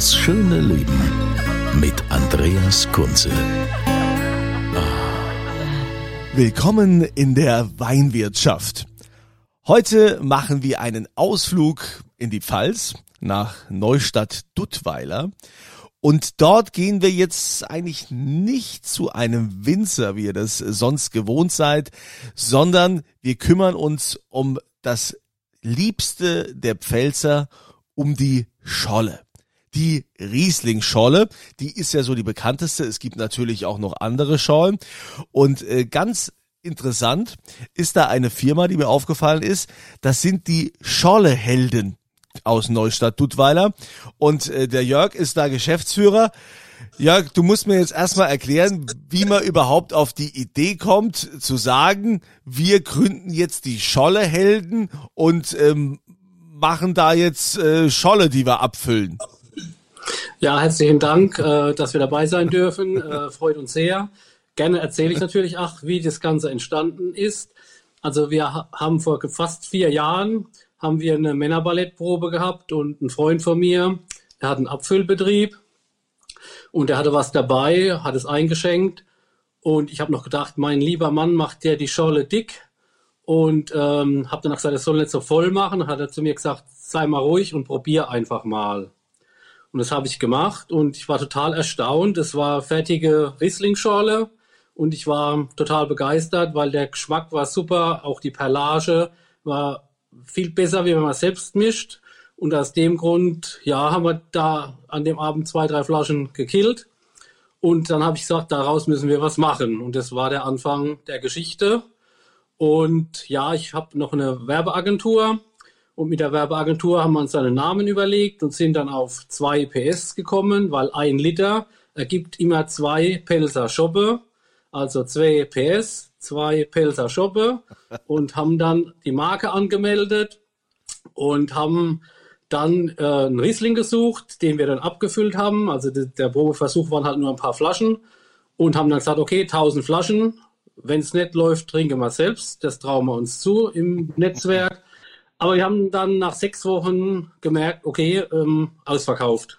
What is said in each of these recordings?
Das schöne Leben mit Andreas Kunze. Willkommen in der Weinwirtschaft. Heute machen wir einen Ausflug in die Pfalz nach Neustadt Duttweiler. Und dort gehen wir jetzt eigentlich nicht zu einem Winzer, wie ihr das sonst gewohnt seid, sondern wir kümmern uns um das Liebste der Pfälzer, um die Scholle. Die Riesling-Scholle, die ist ja so die bekannteste. Es gibt natürlich auch noch andere Schollen. Und äh, ganz interessant ist da eine Firma, die mir aufgefallen ist. Das sind die Scholle-Helden aus Neustadt Duttweiler. Und äh, der Jörg ist da Geschäftsführer. Jörg, du musst mir jetzt erstmal erklären, wie man überhaupt auf die Idee kommt, zu sagen, wir gründen jetzt die Scholle-Helden und ähm, machen da jetzt äh, Scholle, die wir abfüllen. Ja, herzlichen Dank, äh, dass wir dabei sein dürfen. Äh, freut uns sehr. Gerne erzähle ich natürlich auch, wie das Ganze entstanden ist. Also wir ha haben vor fast vier Jahren haben wir eine Männerballettprobe gehabt und ein Freund von mir, der hat einen Abfüllbetrieb und der hatte was dabei, hat es eingeschenkt und ich habe noch gedacht, mein lieber Mann macht der die Scholle dick und ähm, habe danach gesagt, er soll nicht so voll machen. Hat er zu mir gesagt, sei mal ruhig und probier einfach mal. Und das habe ich gemacht und ich war total erstaunt. Es war fertige Riesling-Schorle und ich war total begeistert, weil der Geschmack war super, auch die Perlage war viel besser, wie wenn man selbst mischt. Und aus dem Grund, ja, haben wir da an dem Abend zwei, drei Flaschen gekillt. Und dann habe ich gesagt, daraus müssen wir was machen. Und das war der Anfang der Geschichte. Und ja, ich habe noch eine Werbeagentur und mit der Werbeagentur haben wir uns einen Namen überlegt und sind dann auf zwei PS gekommen, weil ein Liter ergibt immer zwei Pelzer Schoppe, also zwei PS, zwei Pelzer Schoppe und haben dann die Marke angemeldet und haben dann äh, einen Riesling gesucht, den wir dann abgefüllt haben. Also de, der Probeversuch waren halt nur ein paar Flaschen und haben dann gesagt, okay, 1000 Flaschen. Wenn es nicht läuft, trinken wir selbst. Das trauen wir uns zu im Netzwerk. Aber wir haben dann nach sechs Wochen gemerkt, okay, ähm, ausverkauft.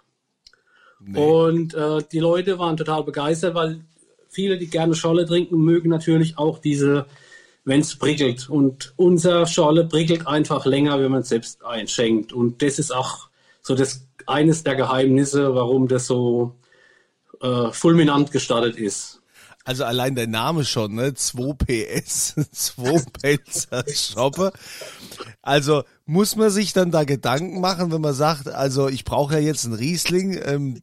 Nee. Und äh, die Leute waren total begeistert, weil viele, die gerne Scholle trinken, mögen natürlich auch diese, wenn es prickelt. Und unser Scholle prickelt einfach länger, wenn man es selbst einschenkt. Und das ist auch so das eines der Geheimnisse, warum das so äh, fulminant gestartet ist. Also allein der Name schon, ne? 2 PS, 2 Pelzer Shoppe. Also muss man sich dann da Gedanken machen, wenn man sagt, also ich brauche ja jetzt einen Riesling, ähm,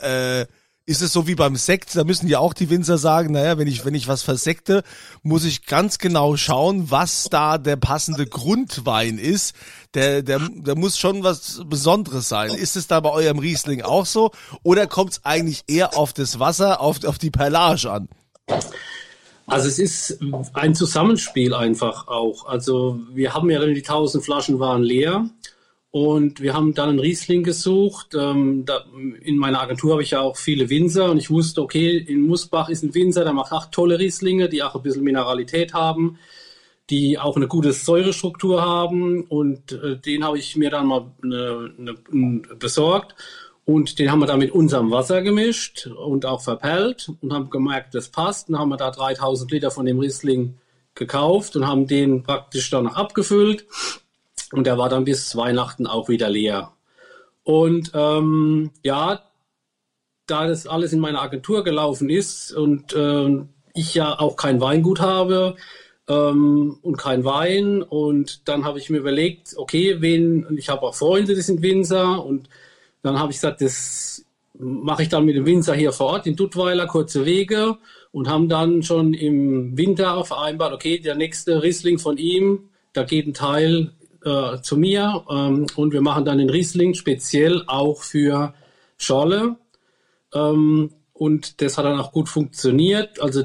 äh, ist es so wie beim Sekt, da müssen ja auch die Winzer sagen, naja, wenn ich, wenn ich was versekte, muss ich ganz genau schauen, was da der passende Grundwein ist. Der, der, der muss schon was Besonderes sein. Ist es da bei eurem Riesling auch so? Oder kommt es eigentlich eher auf das Wasser, auf, auf die Perlage an? Also es ist ein Zusammenspiel einfach auch. Also wir haben ja die 1000 Flaschen waren leer und wir haben dann einen Riesling gesucht. Ähm, da, in meiner Agentur habe ich ja auch viele Winzer und ich wusste, okay, in Musbach ist ein Winzer, der macht auch tolle Rieslinge, die auch ein bisschen Mineralität haben, die auch eine gute Säurestruktur haben und äh, den habe ich mir dann mal eine, eine, besorgt und den haben wir dann mit unserem Wasser gemischt und auch verperlt und haben gemerkt, das passt. Dann haben wir da 3000 Liter von dem Riesling gekauft und haben den praktisch dann abgefüllt und der war dann bis Weihnachten auch wieder leer. Und ähm, ja, da das alles in meiner Agentur gelaufen ist und äh, ich ja auch kein Weingut habe ähm, und kein Wein und dann habe ich mir überlegt, okay, wen, ich habe auch Freunde, die sind Winzer und Dann habe ich gesagt, das mache ich dann mit dem Winzer hier vor Ort in Duttweiler, kurze Wege und haben dann schon im Winter vereinbart, okay, der nächste Riesling von ihm, da geht ein Teil äh, zu mir ähm, und wir machen dann den Riesling speziell auch für Schorle. Ähm, und das hat dann auch gut funktioniert. Also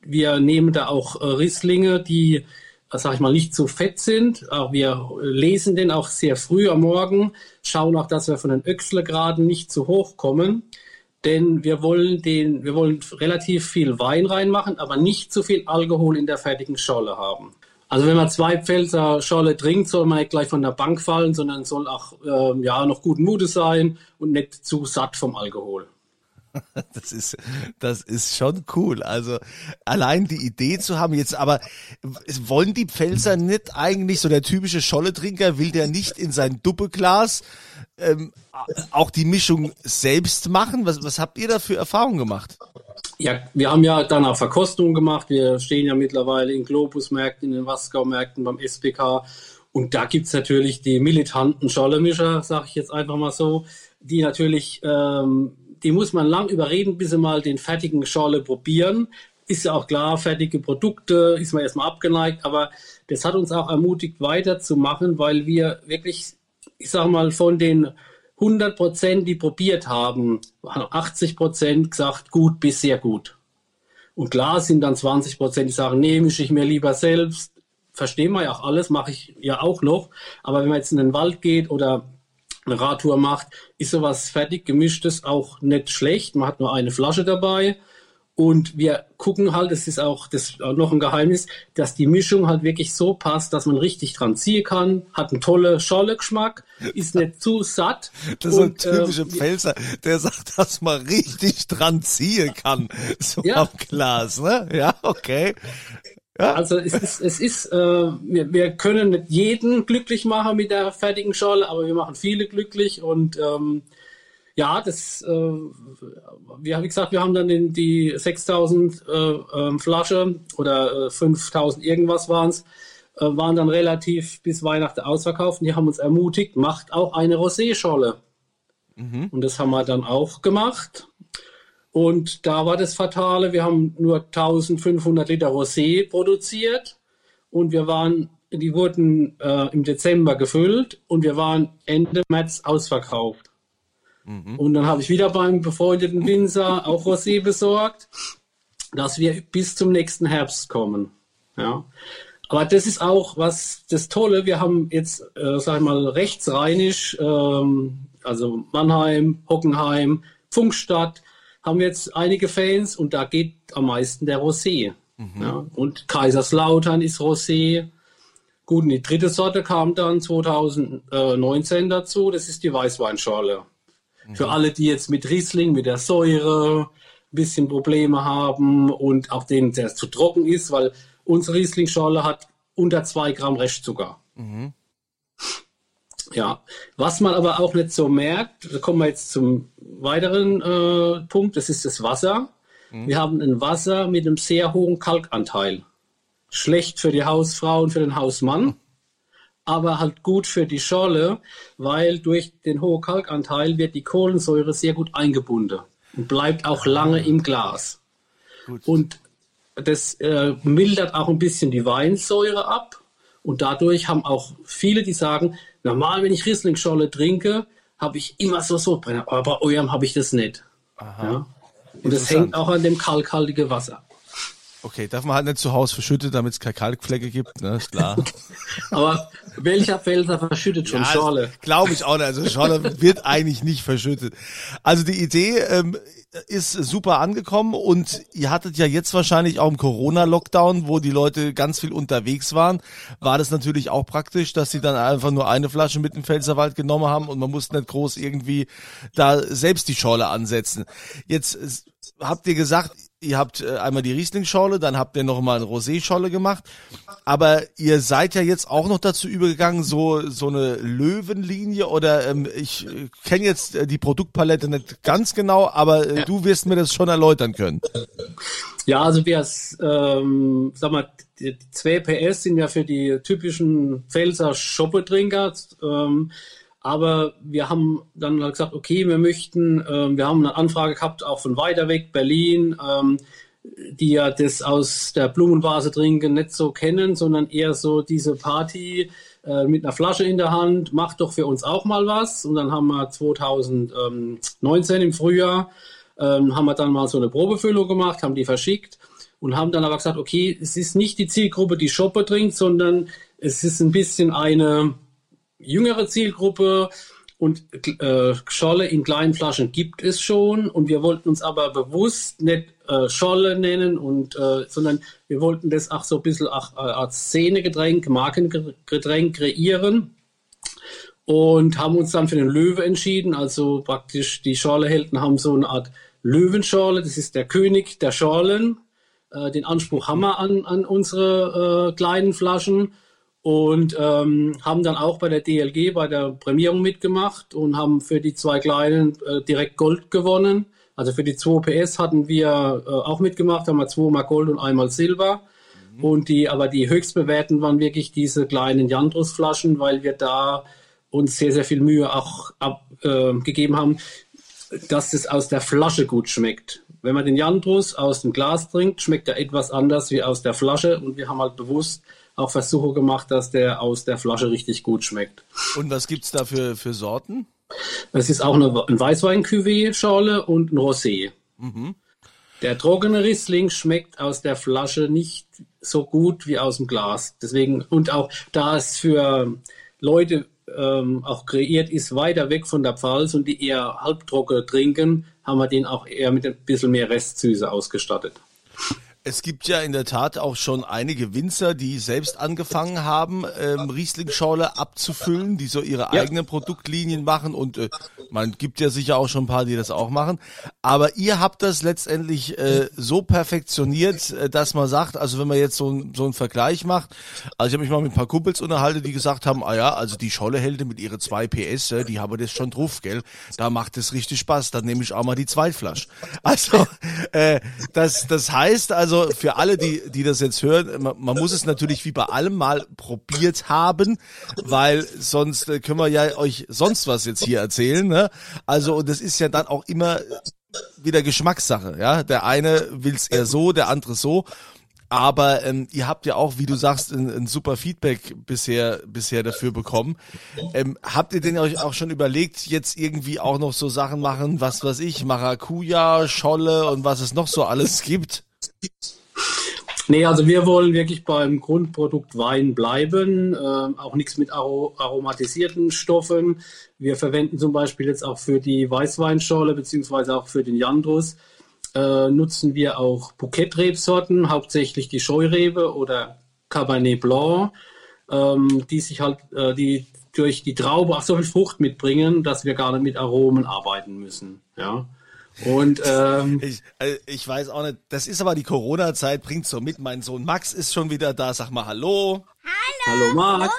wir nehmen da auch äh, Rieslinge, die, äh, sag ich mal, nicht zu fett sind. Auch wir lesen den auch sehr früh am Morgen, schauen auch, dass wir von den Öchslegraden nicht zu hoch kommen. Denn wir wollen den, wir wollen relativ viel Wein reinmachen, aber nicht zu viel Alkohol in der fertigen Scholle haben. Also wenn man zwei Pfälzer Scholle trinkt, soll man nicht gleich von der Bank fallen, sondern soll auch äh, ja noch guten Mutes sein und nicht zu satt vom Alkohol. Das ist, das ist schon cool. Also allein die Idee zu haben jetzt, aber wollen die Pfälzer nicht eigentlich so der typische Scholle-Trinker, will der nicht in sein Duppeglas ähm, auch die Mischung selbst machen? Was, was habt ihr da für Erfahrungen gemacht? Ja, wir haben ja dann auch Verkostungen gemacht. Wir stehen ja mittlerweile in Globusmärkten, in den Wasgau-Märkten, beim SPK. Und da gibt's natürlich die militanten Schollemischer, sage ich jetzt einfach mal so, die natürlich ähm, die muss man lang überreden, bis sie mal den fertigen Schorle probieren. Ist ja auch klar, fertige Produkte ist man erstmal abgeneigt, aber das hat uns auch ermutigt, weiterzumachen, weil wir wirklich, ich sag mal, von den 100 Prozent, die probiert haben, haben 80 Prozent gesagt, gut bis sehr gut. Und klar sind dann 20 Prozent, die sagen, nee, mische ich mir lieber selbst. Verstehen wir ja auch alles, mache ich ja auch noch. Aber wenn man jetzt in den Wald geht oder eine Radtour macht, ist sowas fertig gemischtes auch nicht schlecht. Man hat nur eine Flasche dabei. Und wir gucken halt, das ist auch das auch noch ein Geheimnis, dass die Mischung halt wirklich so passt, dass man richtig dran ziehen kann, hat einen tollen Scholle-Geschmack, ist nicht zu satt. Das ist und, ein typischer äh, Pfälzer, der sagt, dass man richtig dran ziehen kann. So ja. am Glas, ne? Ja, okay. Ja. Also es ist, es ist äh, wir, wir können nicht jeden glücklich machen mit der fertigen Schorle, aber wir machen viele glücklich und ähm, ja, das, äh, wie habe ich gesagt, wir haben dann den, die 6000 äh, äh, Flasche oder äh, 5000 irgendwas waren es, äh, waren dann relativ bis Weihnachten ausverkauft und die haben uns ermutigt, macht auch eine Rosé-Scholle. Mhm. Und das haben wir dann auch gemacht. Und da war das Fatale, wir haben nur 1500 Liter Rosé produziert und wir waren, die wurden äh, im Dezember gefüllt und wir waren Ende März ausverkauft. Mhm. Und dann habe ich wieder beim befreundeten Winzer auch Rosé besorgt, dass wir bis zum nächsten Herbst kommen. Ja. Aber das ist auch was das Tolle. Wir haben jetzt, äh, sag ich mal, rechtsrheinisch, ähm, also Mannheim, Hockenheim, Funkstadt, haben jetzt einige Fans und da geht am meisten der Rosé. Mhm. Ja, und Kaiserslautern ist Rosé. Gut, und die dritte Sorte kam dann 2019 dazu, das ist die Weißweinschorle. Mhm. Für alle, die jetzt mit Riesling, mit der Säure ein bisschen Probleme haben und auch denen, der zu trocken ist, weil unsere Riesling-Schorle hat unter zwei Gramm Restzucker. Mhm. Ja, was man aber auch nicht so merkt, da kommen wir jetzt zum weiteren äh, Punkt, das ist das Wasser. Mhm. Wir haben ein Wasser mit einem sehr hohen Kalkanteil. Schlecht für die Hausfrau und für den Hausmann, mhm. aber halt gut für die Scholle, weil durch den hohen Kalkanteil wird die Kohlensäure sehr gut eingebunden und bleibt auch lange im Glas. Gut. Und das äh, mildert auch ein bisschen die Weinsäure ab. Und dadurch haben auch viele, die sagen, Normal, wenn ich Riesling-Scholle trinke, habe ich immer so Sodbrenner, aber bei eurem habe ich das nicht. Ja? Und das hängt auch an dem kalkhaltigen Wasser. Okay, darf man halt nicht zu Hause verschütten, damit es keine Kalkflecke gibt, ne, ist klar. Aber welcher Felser verschüttet schon ja, Schorle? Glaube ich auch nicht. Also Schorle wird eigentlich nicht verschüttet. Also die Idee ähm, ist super angekommen und ihr hattet ja jetzt wahrscheinlich auch im Corona-Lockdown, wo die Leute ganz viel unterwegs waren, war das natürlich auch praktisch, dass sie dann einfach nur eine Flasche mit dem Pfälzerwald genommen haben und man musste nicht groß irgendwie da selbst die Schorle ansetzen. Jetzt habt ihr gesagt, ihr habt äh, einmal die Riesling-Schorle, dann habt ihr noch mal eine Rosé-Schorle gemacht. Aber ihr seid ja jetzt auch noch dazu übergegangen, so so eine Löwenlinie oder ähm, ich äh, kenne jetzt äh, die Produktpalette nicht ganz genau, aber äh, ja. du wirst mir das schon erläutern können. Ja, also wir, ähm, sag mal, die, die 2 PS sind ja für die typischen Pfälzer Schoppetrinker. Ähm, Aber wir haben dann gesagt, okay, wir möchten, äh, wir haben eine Anfrage gehabt, auch von weiter weg, Berlin, ähm, die ja das aus der Blumenvase trinken nicht so kennen, sondern eher so diese Party äh, mit einer Flasche in der Hand, macht doch für uns auch mal was. Und dann haben wir 2019 im Frühjahr, ähm, haben wir dann mal so eine Probefüllung gemacht, haben die verschickt und haben dann aber gesagt, okay, es ist nicht die Zielgruppe, die Shopper trinkt, sondern es ist ein bisschen eine jüngere Zielgruppe und äh, Scholle in kleinen Flaschen gibt es schon und wir wollten uns aber bewusst nicht äh, Scholle nennen und äh, sondern wir wollten das auch so ein bisschen auch, äh, als Szenegetränk, Markengetränk kreieren und haben uns dann für den Löwe entschieden. Also praktisch die Schorlehelden haben so eine Art Löwenschorle, das ist der König der Schorlen. Äh, den Anspruch haben wir an, an unsere äh, kleinen Flaschen und ähm, haben dann auch bei der DLG, bei der Prämierung mitgemacht und haben für die zwei Kleinen äh, direkt Gold gewonnen. Also für die 2 PS hatten wir äh, auch mitgemacht, haben wir zweimal Gold und einmal Silber. Mhm. Und die, aber die höchstbewerten waren wirklich diese kleinen Jandrus-Flaschen, weil wir da uns sehr, sehr viel Mühe auch abgegeben äh, haben, dass es aus der Flasche gut schmeckt. Wenn man den Jandrus aus dem Glas trinkt, schmeckt er etwas anders wie aus der Flasche. Und wir haben halt bewusst auch Versuche gemacht, dass der aus der Flasche richtig gut schmeckt. Und was gibt es da für, für Sorten? Es ist auch eine, ein Weißwein-Cuvée-Schorle und ein Rosé. Mhm. Der trockene Riesling schmeckt aus der Flasche nicht so gut wie aus dem Glas. Deswegen, und auch da es für Leute ähm, auch kreiert ist, weiter weg von der Pfalz und die eher halbtrocken trinken, haben wir den auch eher mit ein bisschen mehr Restsüße ausgestattet. Es gibt ja in der Tat auch schon einige Winzer, die selbst angefangen haben, ähm, Riesling-Schorle abzufüllen, die so ihre ja. eigenen Produktlinien machen und äh, man gibt ja sicher auch schon ein paar, die das auch machen. Aber ihr habt das letztendlich äh, so perfektioniert, äh, dass man sagt, also wenn man jetzt so, ein, so einen Vergleich macht, also ich habe mich mal mit ein paar Kumpels unterhalten, die gesagt haben, ah ja, also die Schollehälde mit ihre zwei PS, äh, die haben das schon drauf, gell? Da macht es richtig Spaß, dann nehme ich auch mal die Zweitflasche. Also äh, das, das heißt also, also für alle, die, die das jetzt hören, man, man, muss es natürlich wie bei allem mal probiert haben, weil sonst äh, können wir ja euch sonst was jetzt hier erzählen. Ne? Also und das ist ja dann auch immer wieder Geschmackssache. Ja, der eine will es eher so, der andere so. Aber ähm, ihr habt ja auch, wie du sagst, ein, ein super Feedback bisher bisher dafür bekommen. Ähm, habt ihr denn euch auch schon überlegt, jetzt irgendwie auch noch so Sachen machen, was weiß ich, Maracuja, Scholle und was es noch so alles gibt? Nee, also wir wollen wirklich beim Grundprodukt Wein bleiben, äh, auch nichts mit aromatisierten Stoffen. Wir verwenden zum Beispiel jetzt auch für die Weißweinschorle beziehungsweise auch für den Jandrus äh, nutzen wir auch Bouquet-Rebsorten, hauptsächlich die Scheurebe oder Cabernet Blanc, ähm, die sich halt, äh, die durch die Traube auch so viel Frucht mitbringen, dass wir gar nicht mit Aromen arbeiten müssen. Ja. Und ähm, ich, äh, ich weiß auch nicht, das ist aber die Corona-Zeit, bringt so mit. Mein Sohn Max ist schon wieder da. Sag mal Hallo. Hallo, Hallo Max.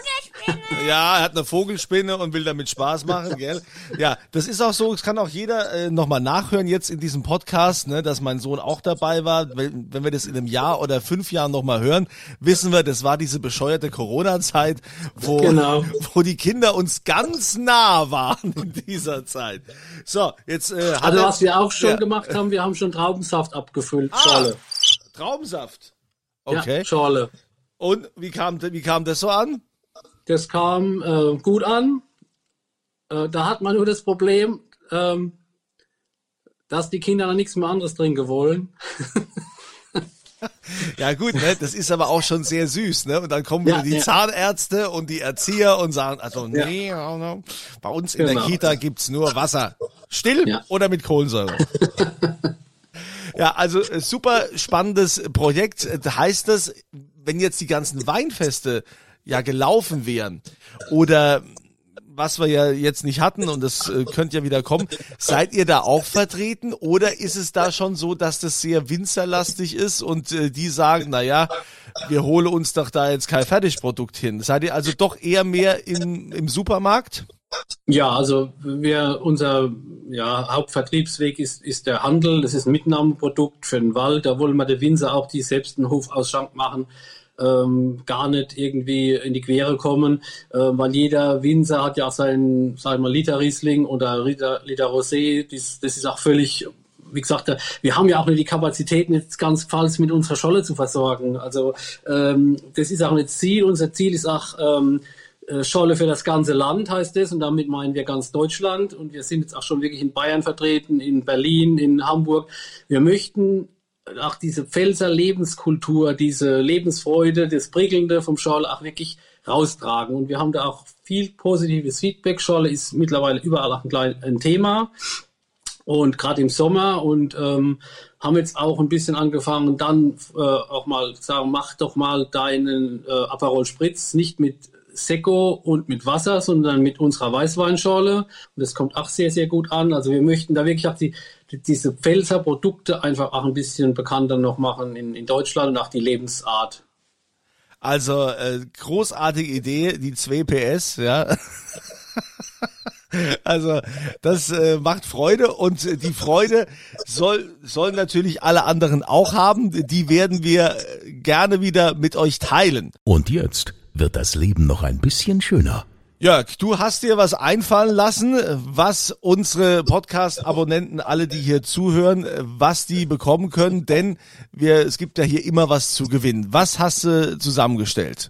Ja, er hat eine Vogelspinne und will damit Spaß machen, gell? Ja, das ist auch so, es kann auch jeder äh, nochmal nachhören jetzt in diesem Podcast, ne, dass mein Sohn auch dabei war. Wenn, wenn wir das in einem Jahr oder fünf Jahren nochmal hören, wissen wir, das war diese bescheuerte Corona-Zeit, wo, genau. wo die Kinder uns ganz nah waren in dieser Zeit. So, jetzt äh, Also was wir auch schon ja. gemacht haben, wir haben schon Traubensaft abgefüllt, ah, Schorle. Traubensaft. Okay. Ja, Schorle. Und wie kam, wie kam das so an? Das kam äh, gut an. Äh, da hat man nur das Problem, ähm, dass die Kinder dann nichts mehr anderes trinken wollen. Ja gut, ne? das ist aber auch schon sehr süß, ne? Und dann kommen ja, wieder die ja. Zahnärzte und die Erzieher und sagen, also nee, ja. bei uns in genau. der Kita gibt's nur Wasser. Still ja. oder mit Kohlensäure. ja, also äh, super spannendes Projekt. Heißt das, wenn jetzt die ganzen Weinfeste ja gelaufen wären oder was wir ja jetzt nicht hatten und das äh, könnte ja wieder kommen, seid ihr da auch vertreten oder ist es da schon so, dass das sehr winzerlastig ist und äh, die sagen, na ja, wir holen uns doch da jetzt kein Fertigprodukt hin. Seid ihr also doch eher mehr im, im Supermarkt? Ja, also wir, unser ja, Hauptvertriebsweg ist, ist der Handel. Das ist ein Mitnahmeprodukt für den Wald. Da wollen wir der Winzer auch die selbst einen Hofausschank machen ähm, gar nicht irgendwie in die Quere kommen, äh, weil jeder Winzer hat ja auch seinen, sagen wir, Liter Riesling oder Liter, Liter Rosé, das, das ist auch völlig wie gesagt, wir haben ja auch nicht die Kapazitäten, jetzt ganz falls mit unserer Scholle zu versorgen. Also ähm, das ist auch nicht Ziel. Unser Ziel ist auch ähm, äh, Scholle für das ganze Land, heißt es. Und damit meinen wir ganz Deutschland. Und wir sind jetzt auch schon wirklich in Bayern vertreten, in Berlin, in Hamburg. Wir möchten auch diese Pfälzer Lebenskultur, diese Lebensfreude, das Prickelnde vom Scholle auch wirklich raustragen. Und wir haben da auch viel positives Feedback. Scholle ist mittlerweile überall auch ein, klein, ein Thema. Und gerade im Sommer und ähm, haben jetzt auch ein bisschen angefangen, dann äh, auch mal sagen, mach doch mal deinen äh, Aperol Spritz nicht mit Sekko und mit Wasser, sondern mit unserer Weißweinschorle. Und das kommt auch sehr, sehr gut an. Also wir möchten da wirklich auch die, die diese Pfälzer Produkte einfach auch ein bisschen bekannter noch machen in, in Deutschland und auch die Lebensart. Also äh, großartige Idee, die 2 PS, ja. Also das äh, macht Freude und äh, die Freude soll sollen natürlich alle anderen auch haben. Die werden wir äh, gerne wieder mit euch teilen. Und jetzt wird das Leben noch ein bisschen schöner. Jörg, du hast dir was einfallen lassen, was unsere Podcast-Abonnenten, alle, die hier zuhören, was die bekommen können, denn wir, es gibt ja hier immer was zu gewinnen. Was hast du zusammengestellt?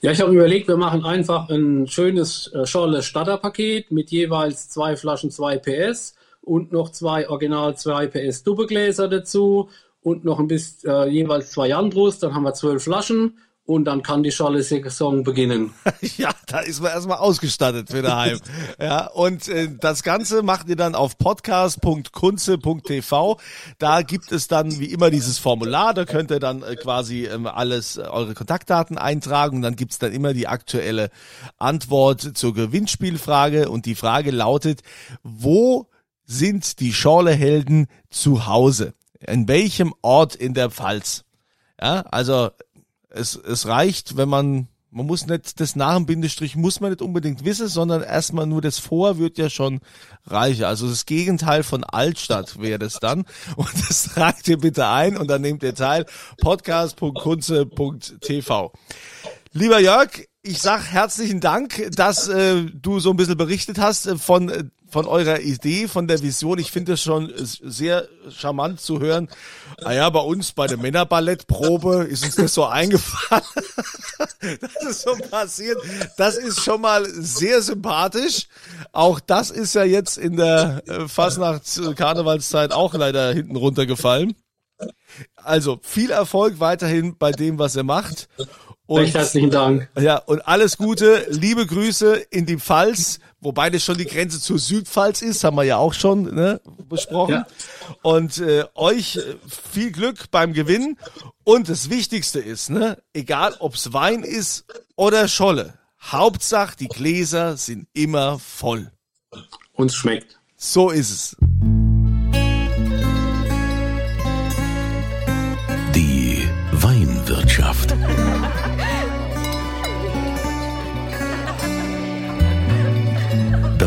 Ja, ich habe überlegt, wir machen einfach ein schönes äh, Schorle Starterpaket mit jeweils zwei Flaschen 2 PS und noch zwei Original 2 PS Doppelgläser dazu und noch ein bisschen äh, jeweils zwei Jandrus, dann haben wir zwölf Flaschen und dann kann die Scholle Saison beginnen. ja, da ist man erstmal ausgestattet für daheim. ja, und äh, das Ganze macht ihr dann auf podcast.kunze.tv. Da gibt es dann wie immer dieses Formular, da könnt ihr dann äh, quasi ähm, alles, äh, eure Kontaktdaten eintragen und dann gibt's dann immer die aktuelle Antwort zur Gewinnspielfrage und die Frage lautet, wo sind die Schorlehelden zu Hause? In welchem Ort in der Pfalz? Ja, also es, es reicht, wenn man, man muss nicht das nach dem Bindestrich muss man nicht unbedingt wissen, sondern erstmal nur das Vor wird ja schon reicher. Also das Gegenteil von Altstadt wäre das dann. Und das tragt ihr bitte ein und dann nehmt ihr teil. podcast.kunze.tv. Lieber Jörg, ich sag herzlichen Dank, dass äh, du so ein bisschen berichtet hast äh, von äh, von eurer Idee, von der Vision. Ich finde es schon sehr charmant zu hören. Ah bei uns bei der Männerballettprobe ist uns das so eingefallen. das ist so passiert. Das ist schon mal sehr sympathisch. Auch das ist ja jetzt in der äh, Fasnachts-Karnevalszeit auch leider hinten runtergefallen. Also viel Erfolg weiterhin bei dem, was er macht. Und, Recht herzlichen Dank. Ja, und alles Gute, liebe Grüße in die Pfalz, wobei das schon die Grenze zur Südpfalz ist, haben wir ja auch schon ne, besprochen. Ja. Und äh, euch viel Glück beim Gewinnen. Und das Wichtigste ist, ne, egal ob's Wein ist oder Scholle, Hauptsache die Gläser sind immer voll. Uns schmeckt. So ist es. Die Weinwirtschaft.